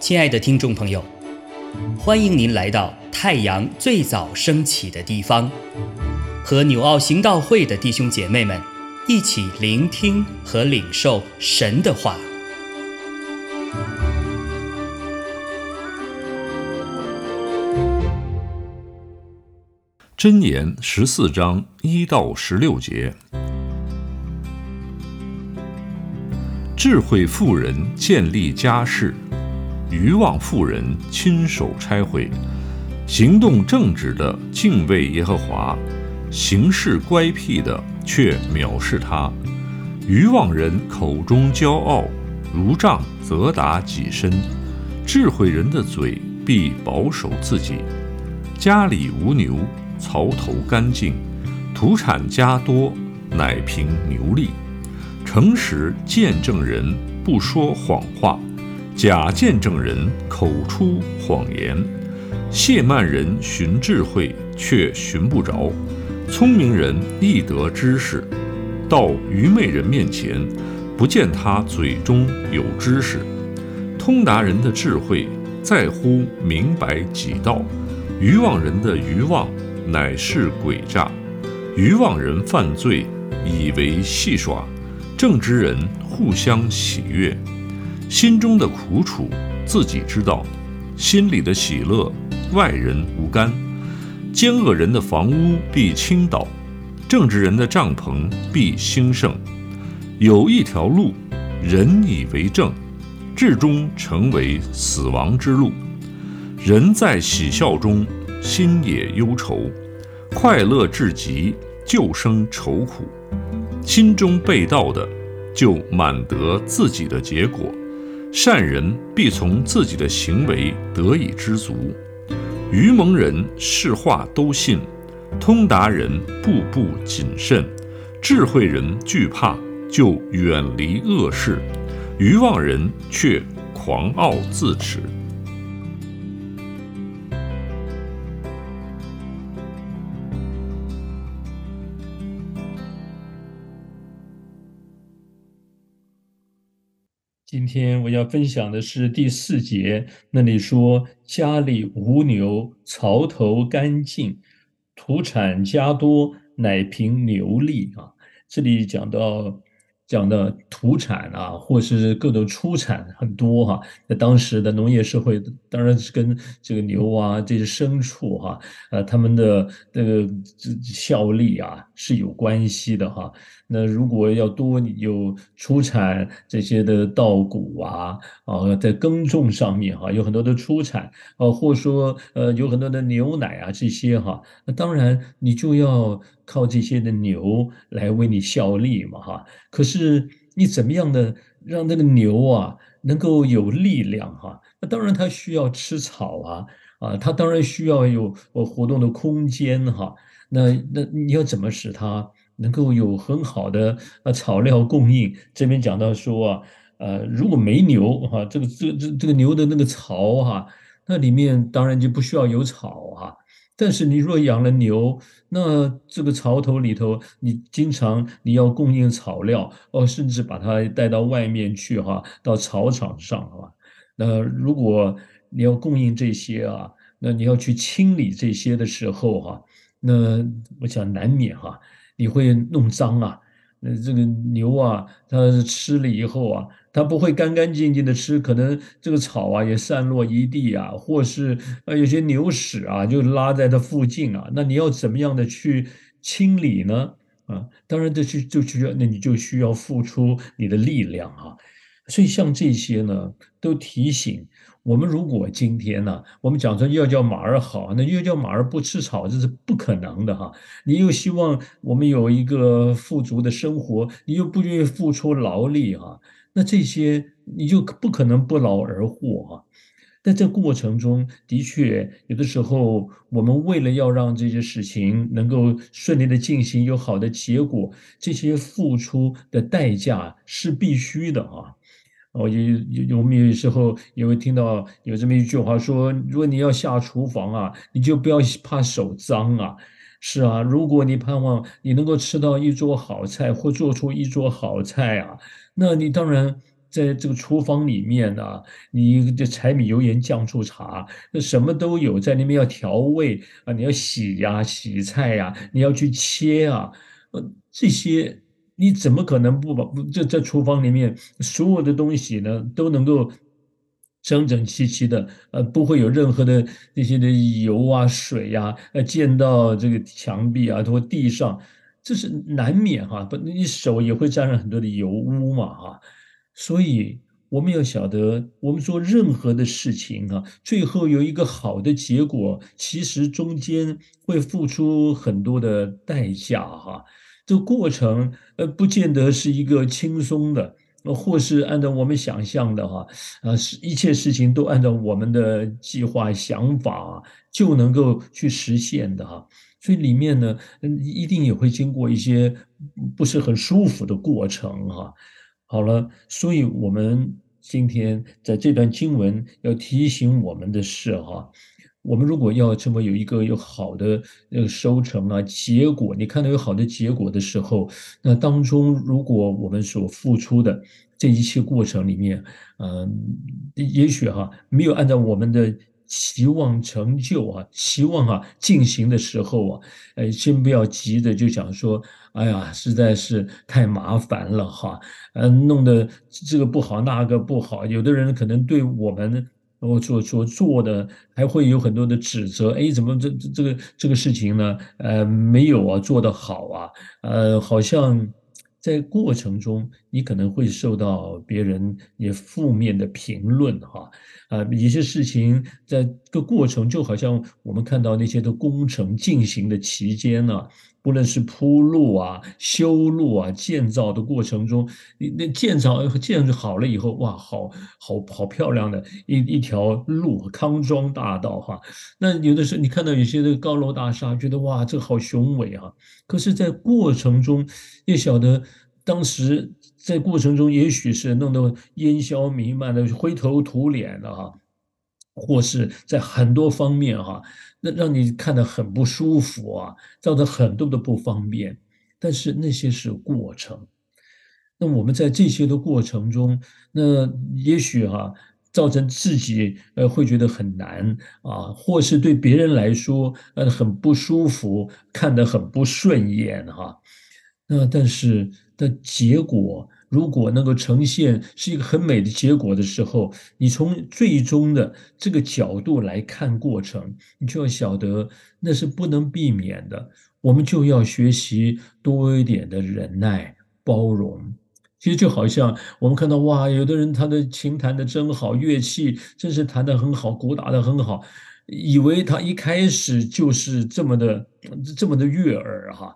亲爱的听众朋友，欢迎您来到太阳最早升起的地方，和纽奥行道会的弟兄姐妹们一起聆听和领受神的话。箴言十四章一到十六节。智慧妇人建立家室，愚妄妇人亲手拆毁。行动正直的敬畏耶和华，行事乖僻的却藐视他。愚妄人口中骄傲，如杖责打己身。智慧人的嘴必保守自己。家里无牛，槽头干净；土产家多，乃凭牛力。诚实见证人不说谎话，假见证人口出谎言。谢曼人寻智慧，却寻不着；聪明人易得知识，到愚昧人面前，不见他嘴中有知识。通达人的智慧在乎明白己道，愚妄人的愚妄乃是诡诈。愚妄人犯罪，以为戏耍。正直人互相喜悦，心中的苦楚自己知道，心里的喜乐外人无干。奸恶人的房屋必倾倒，正直人的帐篷必兴盛。有一条路，人以为正，至终成为死亡之路。人在喜笑中，心也忧愁；快乐至极，就生愁苦。心中被盗的，就满得自己的结果；善人必从自己的行为得以知足。愚蒙人是话都信，通达人步步谨慎，智慧人惧怕就远离恶事，愚妄人却狂傲自持。今天我要分享的是第四节，那里说家里无牛，槽头干净，土产加多，乃凭牛力啊。这里讲到。讲的土产啊，或是各种出产很多哈，在当时的农业社会，当然是跟这个牛啊这些牲畜哈，呃，他们的这个效力啊是有关系的哈。那如果要多有出产这些的稻谷啊，啊，在耕种上面哈，有很多的出产，呃，或说呃有很多的牛奶啊这些哈，那当然你就要靠这些的牛来为你效力嘛哈。可是。是你怎么样的让那个牛啊能够有力量哈？那当然它需要吃草啊啊，它当然需要有呃活动的空间哈。那那你要怎么使它能够有很好的呃草料供应？这边讲到说啊，呃，如果没牛哈，这个这这这个牛的那个槽哈，那里面当然就不需要有草啊。但是你若养了牛，那这个槽头里头，你经常你要供应草料哦，甚至把它带到外面去哈，到草场上哈。那如果你要供应这些啊，那你要去清理这些的时候哈，那我想难免哈，你会弄脏啊。呃这个牛啊，它吃了以后啊，它不会干干净净的吃，可能这个草啊也散落一地啊，或是呃有些牛屎啊就拉在它附近啊，那你要怎么样的去清理呢？啊，当然这是就需要，那你就需要付出你的力量啊。所以像这些呢，都提醒。我们如果今天呢，我们讲说要叫马儿好，那又叫马儿不吃草，这是不可能的哈。你又希望我们有一个富足的生活，你又不愿意付出劳力哈，那这些你就不可能不劳而获哈。在这过程中的确，有的时候我们为了要让这些事情能够顺利的进行，有好的结果，这些付出的代价是必须的啊。哦，有有我们有时候也会听到有这么一句话说：如果你要下厨房啊，你就不要怕手脏啊。是啊，如果你盼望你能够吃到一桌好菜或做出一桌好菜啊，那你当然在这个厨房里面呢，你这柴米油盐酱醋茶，那什么都有，在里面要调味啊，你要洗呀洗菜呀，你要去切啊，呃，这些你怎么可能不把这在厨房里面所有的东西呢都能够？整整齐齐的，呃，不会有任何的那些的油啊、水呀，呃，溅到这个墙壁啊或地上，这是难免哈。不，你手也会沾上很多的油污嘛，哈。所以我们要晓得，我们做任何的事情啊，最后有一个好的结果，其实中间会付出很多的代价哈。这过程，呃，不见得是一个轻松的。或是按照我们想象的哈，啊，是一切事情都按照我们的计划想法就能够去实现的哈，所以里面呢，一定也会经过一些不是很舒服的过程哈。好了，所以我们今天在这段经文要提醒我们的是哈。我们如果要这么有一个有好的那个收成啊结果，你看到有好的结果的时候，那当中如果我们所付出的这一切过程里面，嗯，也许哈没有按照我们的期望成就啊，期望啊进行的时候啊，呃，先不要急着就想说，哎呀，实在是太麻烦了哈，嗯，弄得这个不好那个不好，有的人可能对我们。我所所做的还会有很多的指责，哎，怎么这这这个这个事情呢？呃，没有啊，做得好啊，呃，好像在过程中你可能会受到别人也负面的评论哈，啊，一些事情在个过程就好像我们看到那些的工程进行的期间呢。不论是铺路啊、修路啊、建造的过程中，你那建造建筑好了以后，哇，好好好漂亮的一一条路，康庄大道哈。那有的时候你看到有些的高楼大厦，觉得哇，这好雄伟啊。可是，在过程中也晓得，当时在过程中也许是弄得烟消弥漫的、灰头土脸的哈。或是在很多方面哈，那让你看得很不舒服啊，造成很多的不方便。但是那些是过程。那我们在这些的过程中，那也许哈，造成自己呃会觉得很难啊，或是对别人来说呃很不舒服，看得很不顺眼哈。那但是的结果。如果能够呈现是一个很美的结果的时候，你从最终的这个角度来看过程，你就要晓得那是不能避免的。我们就要学习多一点的忍耐、包容。其实就好像我们看到哇，有的人他的琴弹的真好，乐器真是弹得很好，鼓打得很好，以为他一开始就是这么的这么的悦耳哈，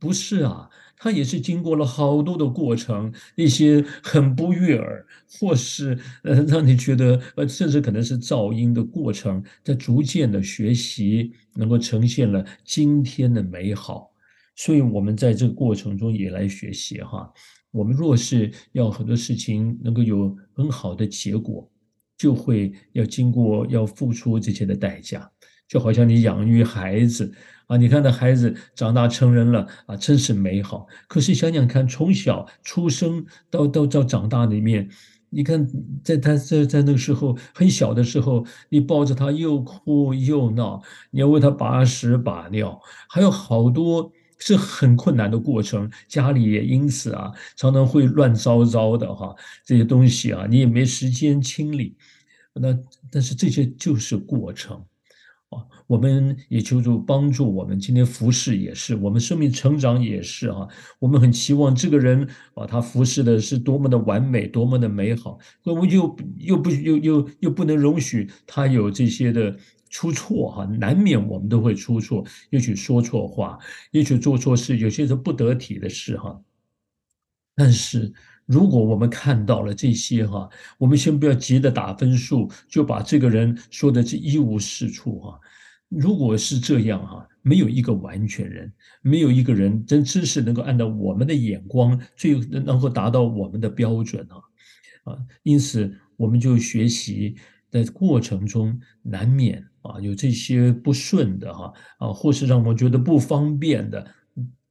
不是啊。它也是经过了好多的过程，一些很不悦耳，或是呃让你觉得呃甚至可能是噪音的过程，在逐渐的学习，能够呈现了今天的美好。所以，我们在这个过程中也来学习哈。我们若是要很多事情能够有很好的结果，就会要经过要付出这些的代价，就好像你养育孩子。啊，你看那孩子长大成人了啊，真是美好。可是想想看，从小出生到到到长大里面，你看在他在在那个时候很小的时候，你抱着他又哭又闹，你要为他把屎把尿，还有好多是很困难的过程。家里也因此啊，常常会乱糟糟的哈，这些东西啊，你也没时间清理。那但是这些就是过程。啊，我们也求助帮助我们。今天服侍也是，我们生命成长也是哈。我们很期望这个人啊，他服侍的是多么的完美，多么的美好。那我们又又不又又又不能容许他有这些的出错哈，难免我们都会出错，也许说错话，也许做错事，有些是不得体的事哈。但是。如果我们看到了这些哈，我们先不要急着打分数，就把这个人说的是一无是处哈。如果是这样哈，没有一个完全人，没有一个人真知识能够按照我们的眼光最能够达到我们的标准啊啊！因此，我们就学习的过程中难免啊有这些不顺的哈啊，或是让我觉得不方便的，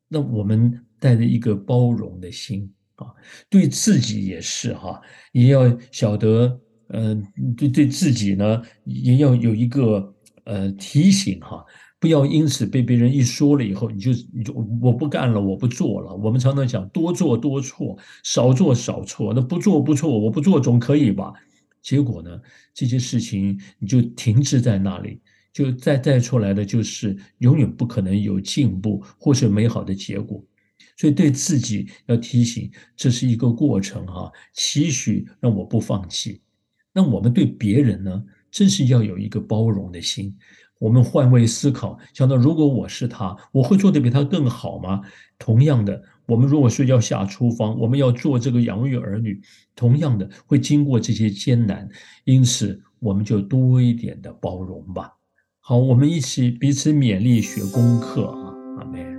那我们带着一个包容的心啊，对自己也是哈，也要晓得，嗯，对对自己呢也要有一个呃提醒哈。不要因此被别人一说了以后，你就你就我不干了，我不做了。我们常常讲多做多错，少做少错。那不做不错，我不做总可以吧？结果呢，这些事情你就停滞在那里，就再带出来的就是永远不可能有进步或是美好的结果。所以对自己要提醒，这是一个过程哈，期许让我不放弃。那我们对别人呢，真是要有一个包容的心。我们换位思考，想到如果我是他，我会做的比他更好吗？同样的，我们如果说要下厨房，我们要做这个养育儿女，同样的会经过这些艰难，因此我们就多一点的包容吧。好，我们一起彼此勉励学功课啊，阿门。